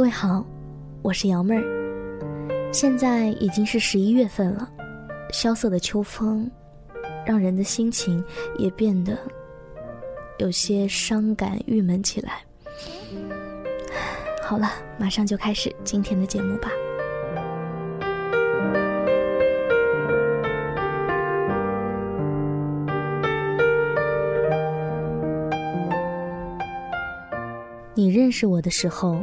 各位好，我是瑶妹儿。现在已经是十一月份了，萧瑟的秋风，让人的心情也变得有些伤感、郁闷起来。好了，马上就开始今天的节目吧。你认识我的时候，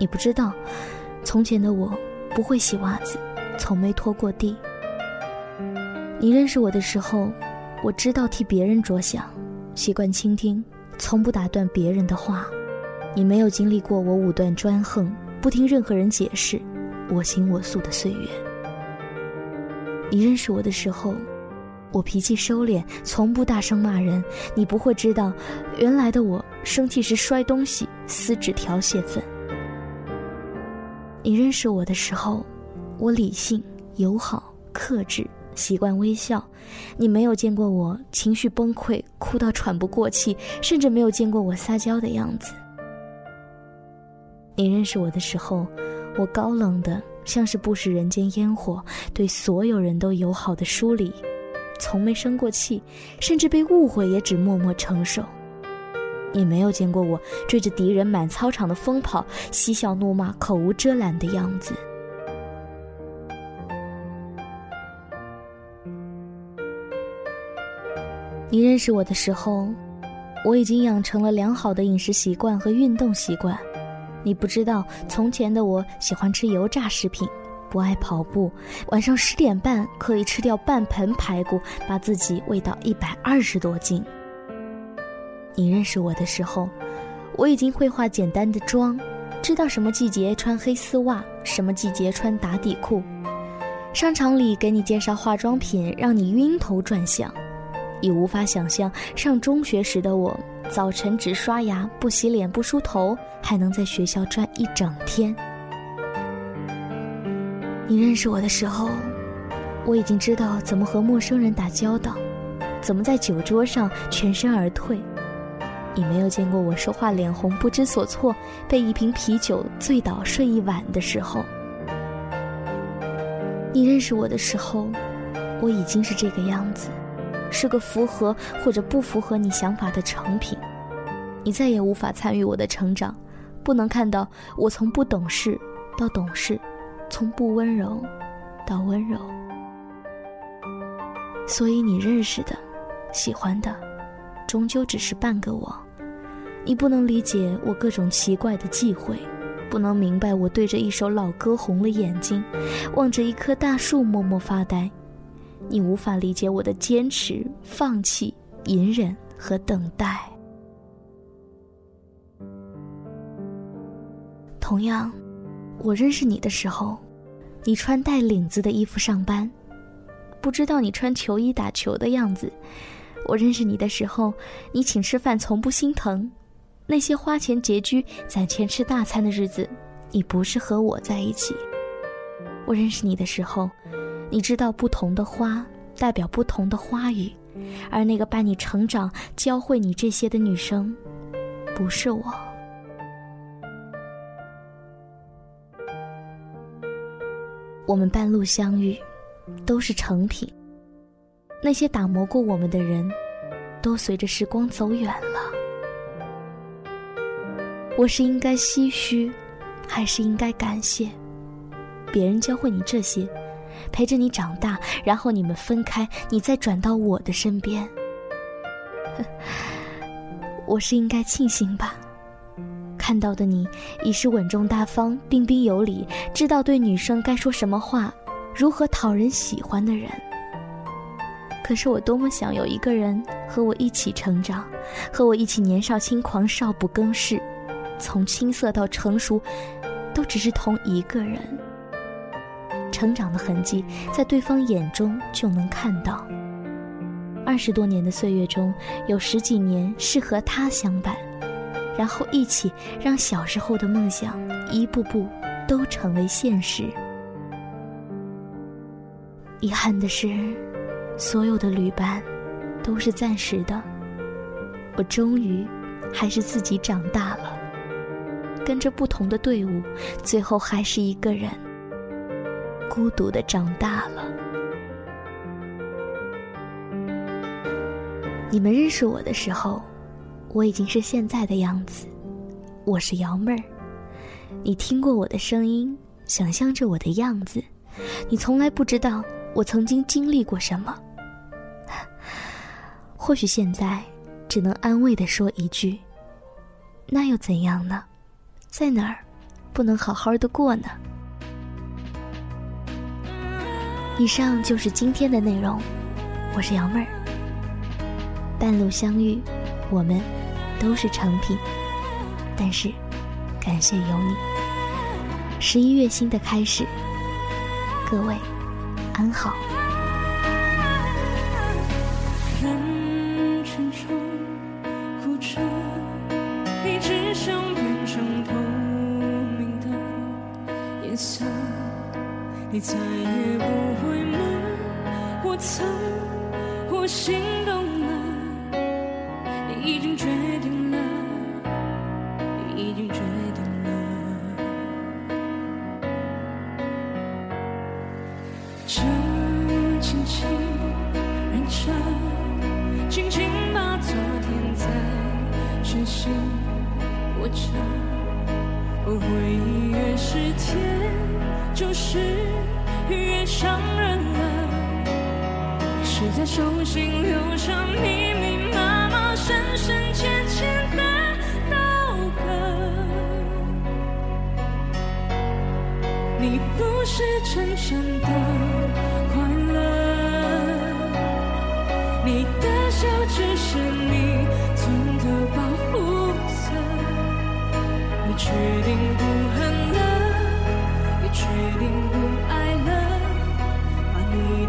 你不知道，从前的我不会洗袜子，从没拖过地。你认识我的时候，我知道替别人着想，习惯倾听，从不打断别人的话。你没有经历过我武断专横，不听任何人解释，我行我素的岁月。你认识我的时候。我脾气收敛，从不大声骂人。你不会知道，原来的我生气时摔东西、撕纸条泄愤。你认识我的时候，我理性、友好、克制，习惯微笑。你没有见过我情绪崩溃、哭到喘不过气，甚至没有见过我撒娇的样子。你认识我的时候，我高冷的像是不食人间烟火，对所有人都友好的疏离。从没生过气，甚至被误会也只默默承受。你没有见过我追着敌人满操场的疯跑，嬉笑怒骂，口无遮拦的样子。你认识我的时候，我已经养成了良好的饮食习惯和运动习惯。你不知道，从前的我喜欢吃油炸食品。不爱跑步，晚上十点半可以吃掉半盆排骨，把自己喂到一百二十多斤。你认识我的时候，我已经会化简单的妆，知道什么季节穿黑丝袜，什么季节穿打底裤。商场里给你介绍化妆品，让你晕头转向。已无法想象上中学时的我，早晨只刷牙不洗脸不梳头，还能在学校转一整天。你认识我的时候，我已经知道怎么和陌生人打交道，怎么在酒桌上全身而退。你没有见过我说话脸红不知所措，被一瓶啤酒醉倒睡一晚的时候。你认识我的时候，我已经是这个样子，是个符合或者不符合你想法的成品。你再也无法参与我的成长，不能看到我从不懂事到懂事。从不温柔到温柔，所以你认识的、喜欢的，终究只是半个我。你不能理解我各种奇怪的忌讳，不能明白我对着一首老歌红了眼睛，望着一棵大树默默发呆。你无法理解我的坚持、放弃、隐忍和等待。同样。我认识你的时候，你穿带领子的衣服上班，不知道你穿球衣打球的样子。我认识你的时候，你请吃饭从不心疼，那些花钱拮据、攒钱吃大餐的日子，你不是和我在一起。我认识你的时候，你知道不同的花代表不同的花语，而那个伴你成长、教会你这些的女生，不是我。我们半路相遇，都是成品。那些打磨过我们的人，都随着时光走远了。我是应该唏嘘，还是应该感谢？别人教会你这些，陪着你长大，然后你们分开，你再转到我的身边。我是应该庆幸吧？看到的你已是稳重大方、彬彬有礼，知道对女生该说什么话，如何讨人喜欢的人。可是我多么想有一个人和我一起成长，和我一起年少轻狂、少不更事，从青涩到成熟，都只是同一个人。成长的痕迹在对方眼中就能看到。二十多年的岁月中，有十几年是和他相伴，然后一起让小时候的梦想一步步都成为现实。遗憾的是，所有的旅伴都是暂时的。我终于还是自己长大了，跟着不同的队伍，最后还是一个人。孤独的长大了。你们认识我的时候，我已经是现在的样子。我是瑶妹儿，你听过我的声音，想象着我的样子，你从来不知道我曾经经历过什么。或许现在只能安慰的说一句：那又怎样呢？在哪儿不能好好的过呢？以上就是今天的内容，我是杨妹儿。半路相遇，我们都是成品，但是感谢有你。十一月新的开始，各位安好。的颜色。你再也不会问我曾或心动了，你已经决定了，你已经决定了。就轻轻认真，轻轻把昨天在手心握着，回忆越是甜，就是。越伤人了，是在手心留下密密麻麻、深深浅浅的刀割。你不是真正的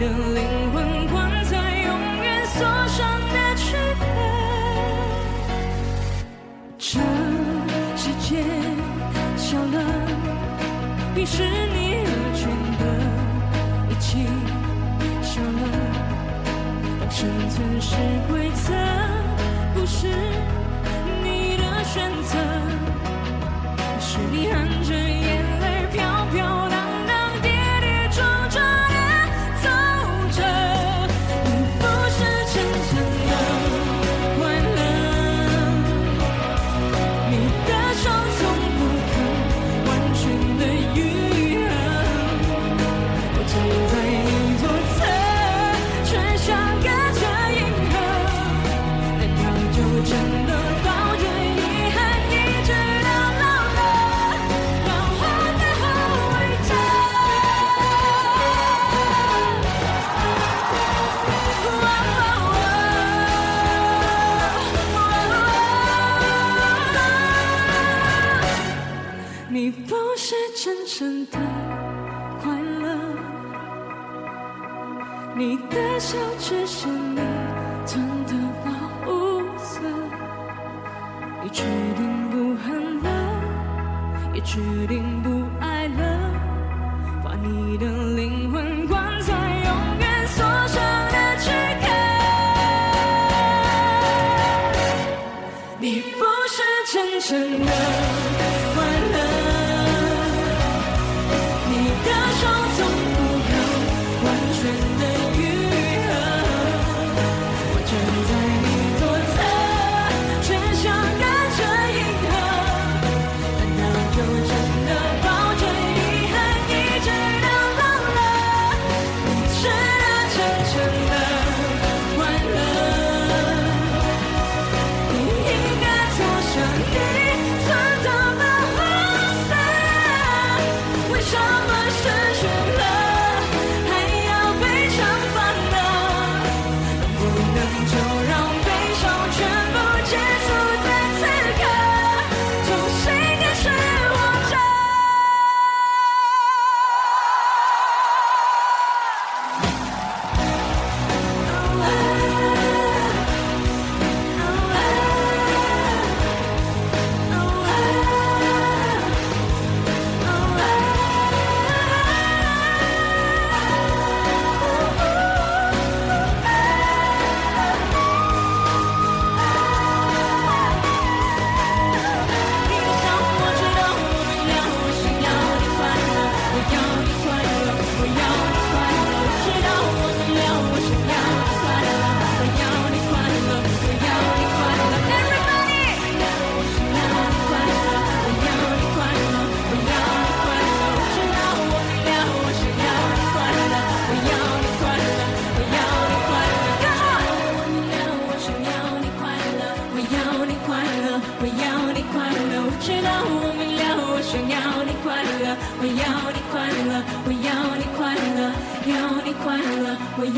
的灵魂关在永远锁上的躯壳，这世界小了，于是你而全的一起小了，生存是规则，不是你的笑只是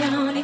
你